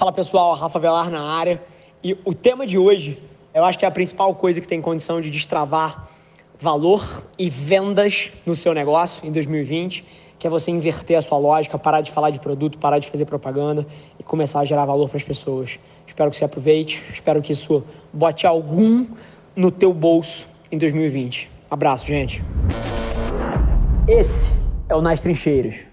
Fala pessoal, Rafa Velar na área. E o tema de hoje, eu acho que é a principal coisa que tem condição de destravar valor e vendas no seu negócio em 2020, que é você inverter a sua lógica, parar de falar de produto, parar de fazer propaganda e começar a gerar valor para as pessoas. Espero que você aproveite, espero que isso bote algum no teu bolso em 2020. Abraço, gente. Esse é o Nas Trincheiras.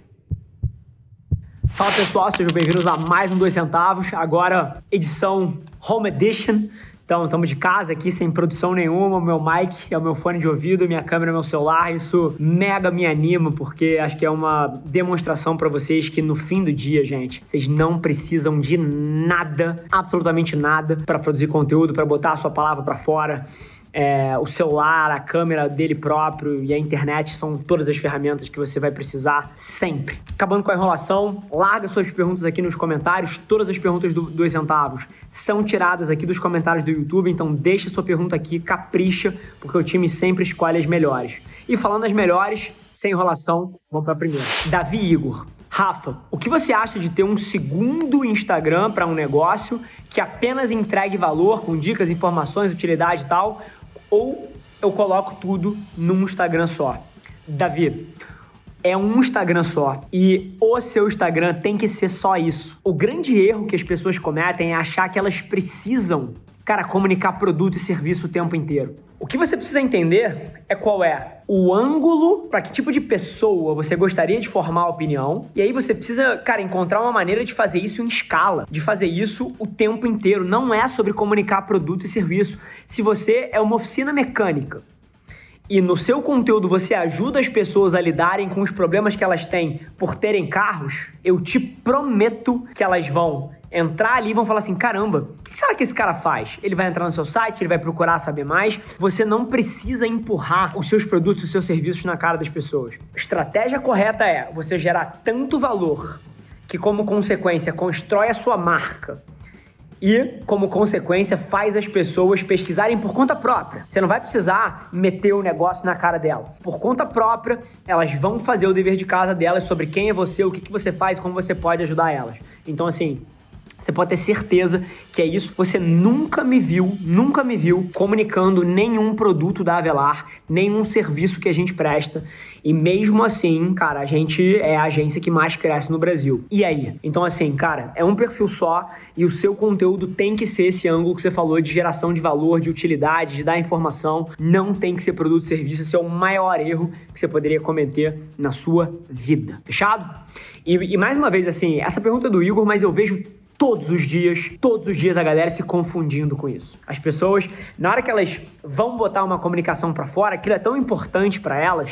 Fala pessoal, sejam bem-vindos a mais um Dois Centavos, agora edição Home Edition. Então, estamos de casa aqui sem produção nenhuma. O meu mic é o meu fone de ouvido, minha câmera é meu celular. Isso mega me anima, porque acho que é uma demonstração para vocês que no fim do dia, gente, vocês não precisam de nada, absolutamente nada, para produzir conteúdo, para botar a sua palavra para fora é, o celular, a câmera dele próprio e a internet são todas as ferramentas que você vai precisar sempre. Acabando com a enrolação, larga suas perguntas aqui nos comentários. Todas as perguntas do 2 centavos são tiradas aqui dos comentários do YouTube, então deixa sua pergunta aqui, capricha, porque o time sempre escolhe as melhores. E falando das melhores, sem enrolação, vamos para a primeira. Davi Igor. Rafa, o que você acha de ter um segundo Instagram para um negócio que apenas entregue valor com dicas, informações, utilidade e tal? Ou eu coloco tudo num Instagram só. Davi, é um Instagram só e o seu Instagram tem que ser só isso. O grande erro que as pessoas cometem é achar que elas precisam cara, comunicar produto e serviço o tempo inteiro. O que você precisa entender é qual é o ângulo para que tipo de pessoa você gostaria de formar a opinião. E aí você precisa, cara, encontrar uma maneira de fazer isso em escala, de fazer isso o tempo inteiro. Não é sobre comunicar produto e serviço. Se você é uma oficina mecânica e no seu conteúdo você ajuda as pessoas a lidarem com os problemas que elas têm por terem carros, eu te prometo que elas vão entrar ali e vão falar assim: caramba, o que será que esse cara faz? Ele vai entrar no seu site, ele vai procurar saber mais. Você não precisa empurrar os seus produtos, os seus serviços na cara das pessoas. A estratégia correta é você gerar tanto valor que, como consequência, constrói a sua marca e, como consequência, faz as pessoas pesquisarem por conta própria. Você não vai precisar meter o negócio na cara dela. Por conta própria, elas vão fazer o dever de casa delas sobre quem é você, o que, que você faz, como você pode ajudar elas. Então, assim, você pode ter certeza que é isso. Você nunca me viu, nunca me viu comunicando nenhum produto da Avelar, nenhum serviço que a gente presta. E mesmo assim, cara, a gente é a agência que mais cresce no Brasil. E aí? Então, assim, cara, é um perfil só e o seu conteúdo tem que ser esse ângulo que você falou de geração de valor, de utilidade, de dar informação. Não tem que ser produto e serviço. Esse é o maior erro que você poderia cometer na sua vida. Fechado? E, e mais uma vez, assim, essa pergunta é do Igor, mas eu vejo todos os dias, todos os dias a galera se confundindo com isso. As pessoas, na hora que elas vão botar uma comunicação para fora, aquilo é tão importante para elas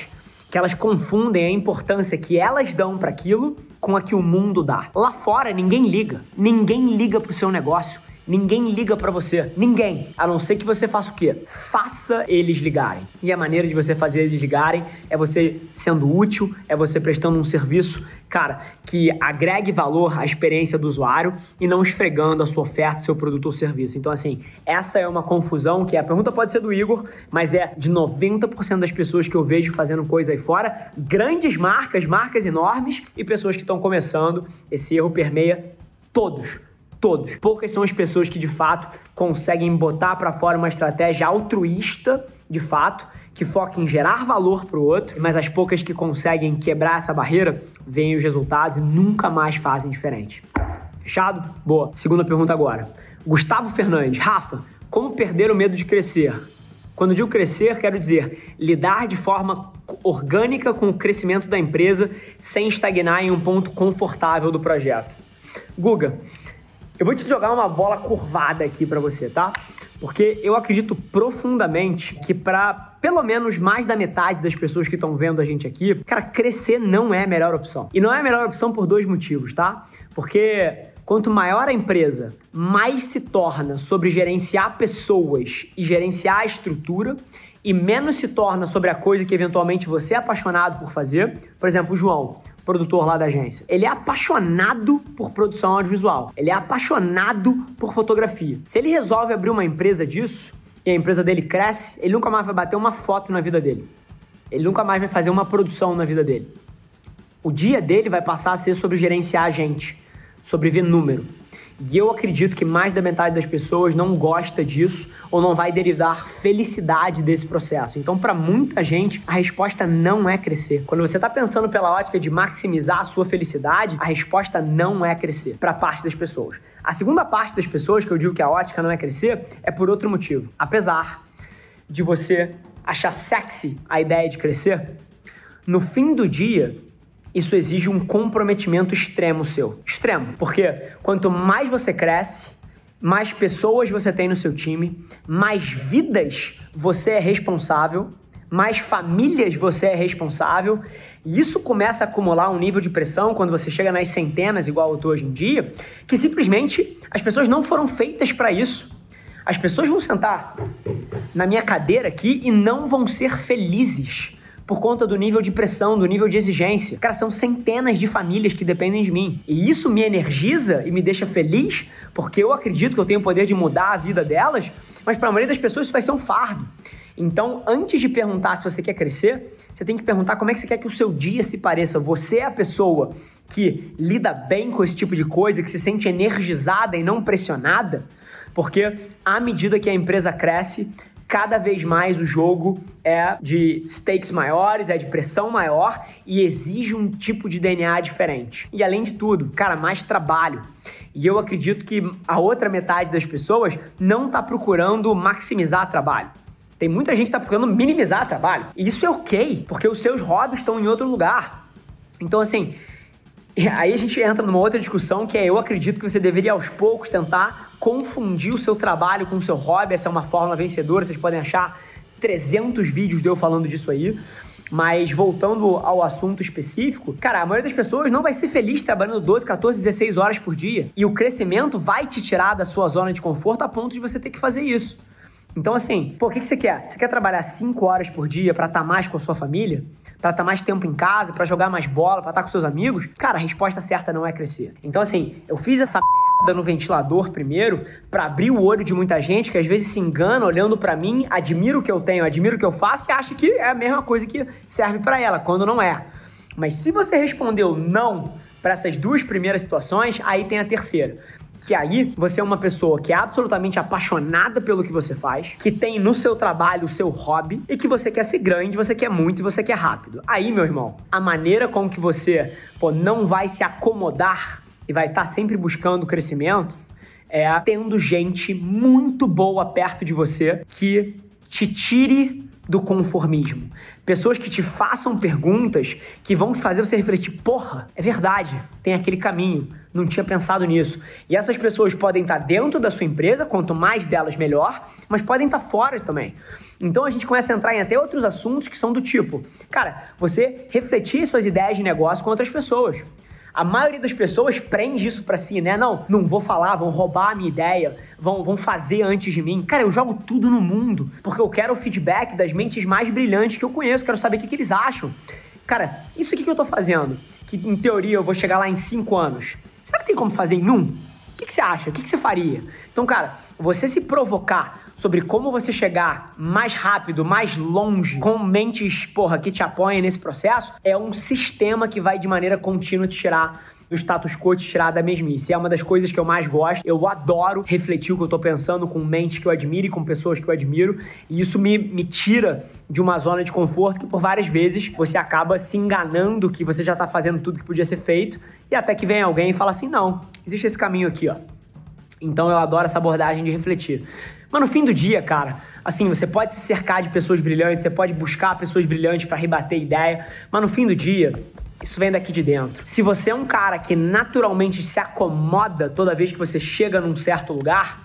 que elas confundem a importância que elas dão para aquilo com a que o mundo dá. Lá fora ninguém liga, ninguém liga pro seu negócio. Ninguém liga para você. Ninguém. A não ser que você faça o quê? Faça eles ligarem. E a maneira de você fazer eles ligarem é você sendo útil, é você prestando um serviço, cara, que agregue valor à experiência do usuário e não esfregando a sua oferta, seu produto ou serviço. Então, assim, essa é uma confusão que a pergunta pode ser do Igor, mas é de 90% das pessoas que eu vejo fazendo coisa aí fora, grandes marcas, marcas enormes e pessoas que estão começando. Esse erro permeia todos todos. Poucas são as pessoas que de fato conseguem botar para fora uma estratégia altruísta, de fato, que foca em gerar valor para o outro, mas as poucas que conseguem quebrar essa barreira veem os resultados e nunca mais fazem diferente. Fechado? Boa. Segunda pergunta agora. Gustavo Fernandes, Rafa, como perder o medo de crescer? Quando digo crescer, quero dizer lidar de forma orgânica com o crescimento da empresa sem estagnar em um ponto confortável do projeto. Guga, eu vou te jogar uma bola curvada aqui para você, tá? Porque eu acredito profundamente que para pelo menos mais da metade das pessoas que estão vendo a gente aqui, cara, crescer não é a melhor opção. E não é a melhor opção por dois motivos, tá? Porque quanto maior a empresa, mais se torna sobre gerenciar pessoas e gerenciar a estrutura e menos se torna sobre a coisa que eventualmente você é apaixonado por fazer. Por exemplo, o João produtor lá da agência. Ele é apaixonado por produção audiovisual. Ele é apaixonado por fotografia. Se ele resolve abrir uma empresa disso e a empresa dele cresce, ele nunca mais vai bater uma foto na vida dele. Ele nunca mais vai fazer uma produção na vida dele. O dia dele vai passar a ser sobre gerenciar a gente, sobre ver número. E eu acredito que mais da metade das pessoas não gosta disso ou não vai derivar felicidade desse processo. Então, para muita gente, a resposta não é crescer. Quando você está pensando pela ótica de maximizar a sua felicidade, a resposta não é crescer para parte das pessoas. A segunda parte das pessoas que eu digo que a ótica não é crescer é por outro motivo. Apesar de você achar sexy a ideia de crescer, no fim do dia, isso exige um comprometimento extremo seu. Extremo. Porque quanto mais você cresce, mais pessoas você tem no seu time, mais vidas você é responsável, mais famílias você é responsável. E isso começa a acumular um nível de pressão quando você chega nas centenas, igual eu tô hoje em dia, que simplesmente as pessoas não foram feitas para isso. As pessoas vão sentar na minha cadeira aqui e não vão ser felizes por conta do nível de pressão, do nível de exigência. Cara, são centenas de famílias que dependem de mim. E isso me energiza e me deixa feliz, porque eu acredito que eu tenho o poder de mudar a vida delas, mas para a maioria das pessoas isso vai ser um fardo. Então, antes de perguntar se você quer crescer, você tem que perguntar como é que você quer que o seu dia se pareça. Você é a pessoa que lida bem com esse tipo de coisa, que se sente energizada e não pressionada? Porque à medida que a empresa cresce, cada vez mais o jogo é de stakes maiores, é de pressão maior e exige um tipo de DNA diferente. E além de tudo, cara, mais trabalho. E eu acredito que a outra metade das pessoas não está procurando maximizar trabalho. Tem muita gente que está procurando minimizar trabalho. E isso é ok, porque os seus hobbies estão em outro lugar. Então, assim, aí a gente entra numa outra discussão que é eu acredito que você deveria aos poucos tentar confundir o seu trabalho com o seu hobby. Essa é uma fórmula vencedora, vocês podem achar 300 vídeos de eu falando disso aí. Mas voltando ao assunto específico, cara, a maioria das pessoas não vai ser feliz trabalhando 12, 14, 16 horas por dia. E o crescimento vai te tirar da sua zona de conforto a ponto de você ter que fazer isso. Então, assim, pô, o que, que você quer? Você quer trabalhar 5 horas por dia para estar tá mais com a sua família? Pra estar tá mais tempo em casa, para jogar mais bola, para estar tá com seus amigos? Cara, a resposta certa não é crescer. Então, assim, eu fiz essa merda no ventilador primeiro para abrir o olho de muita gente que às vezes se engana olhando para mim, admira o que eu tenho, admira o que eu faço e acha que é a mesma coisa que serve para ela, quando não é. Mas se você respondeu não para essas duas primeiras situações, aí tem a terceira que aí você é uma pessoa que é absolutamente apaixonada pelo que você faz, que tem no seu trabalho o seu hobby e que você quer ser grande, você quer muito e você quer rápido. Aí, meu irmão, a maneira com que você pô, não vai se acomodar e vai estar tá sempre buscando crescimento é tendo gente muito boa perto de você que te tire do conformismo. Pessoas que te façam perguntas que vão fazer você refletir: porra, é verdade, tem aquele caminho, não tinha pensado nisso. E essas pessoas podem estar dentro da sua empresa, quanto mais delas, melhor, mas podem estar fora também. Então a gente começa a entrar em até outros assuntos que são do tipo: cara, você refletir suas ideias de negócio com outras pessoas. A maioria das pessoas prende isso para si, né? Não, não vou falar, vão roubar a minha ideia, vão, vão fazer antes de mim. Cara, eu jogo tudo no mundo, porque eu quero o feedback das mentes mais brilhantes que eu conheço, quero saber o que, que eles acham. Cara, isso aqui que eu tô fazendo, que em teoria eu vou chegar lá em cinco anos, será que tem como fazer em um? O que, que você acha? O que, que você faria? Então, cara, você se provocar sobre como você chegar mais rápido, mais longe, com mentes, porra, que te apoiem nesse processo, é um sistema que vai de maneira contínua te tirar do status quo te tirar da mesmice. É uma das coisas que eu mais gosto. Eu adoro refletir o que eu tô pensando com mentes que eu admiro e com pessoas que eu admiro. E isso me, me tira de uma zona de conforto que por várias vezes você acaba se enganando que você já tá fazendo tudo que podia ser feito. E até que vem alguém e fala assim: não, existe esse caminho aqui, ó. Então eu adoro essa abordagem de refletir. Mas no fim do dia, cara, assim, você pode se cercar de pessoas brilhantes, você pode buscar pessoas brilhantes para rebater ideia, mas no fim do dia, isso vem daqui de dentro. Se você é um cara que naturalmente se acomoda toda vez que você chega num certo lugar,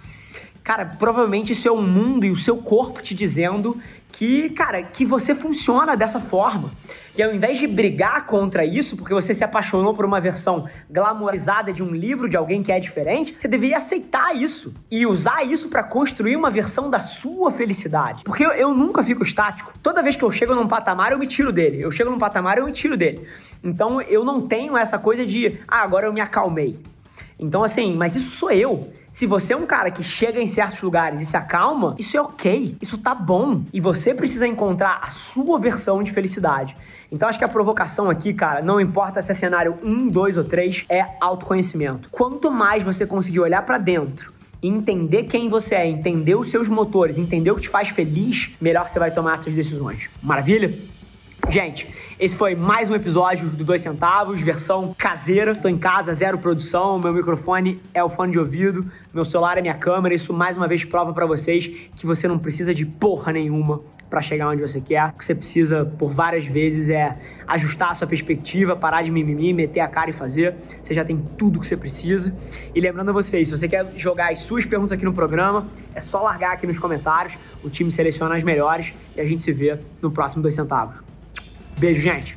cara, provavelmente isso é o mundo e o seu corpo te dizendo que, cara, que você funciona dessa forma. E ao invés de brigar contra isso, porque você se apaixonou por uma versão glamourizada de um livro de alguém que é diferente, você deveria aceitar isso e usar isso para construir uma versão da sua felicidade. Porque eu, eu, nunca fico estático. Toda vez que eu chego num patamar, eu me tiro dele. Eu chego num patamar, eu me tiro dele. Então eu não tenho essa coisa de, ah, agora eu me acalmei. Então, assim, mas isso sou eu. Se você é um cara que chega em certos lugares e se acalma, isso é ok, isso tá bom. E você precisa encontrar a sua versão de felicidade. Então acho que a provocação aqui, cara, não importa se é cenário 1, 2 ou 3, é autoconhecimento. Quanto mais você conseguir olhar para dentro entender quem você é, entender os seus motores, entender o que te faz feliz, melhor você vai tomar essas decisões. Maravilha? Gente, esse foi mais um episódio do Dois Centavos, versão caseira. Tô em casa, zero produção, meu microfone é o fone de ouvido, meu celular é minha câmera. Isso mais uma vez prova para vocês que você não precisa de porra nenhuma para chegar onde você quer. O que você precisa por várias vezes é ajustar a sua perspectiva, parar de mimimi, meter a cara e fazer. Você já tem tudo que você precisa. E lembrando a vocês, se você quer jogar as suas perguntas aqui no programa, é só largar aqui nos comentários. O time seleciona as melhores e a gente se vê no próximo Dois Centavos. Beijo, gente.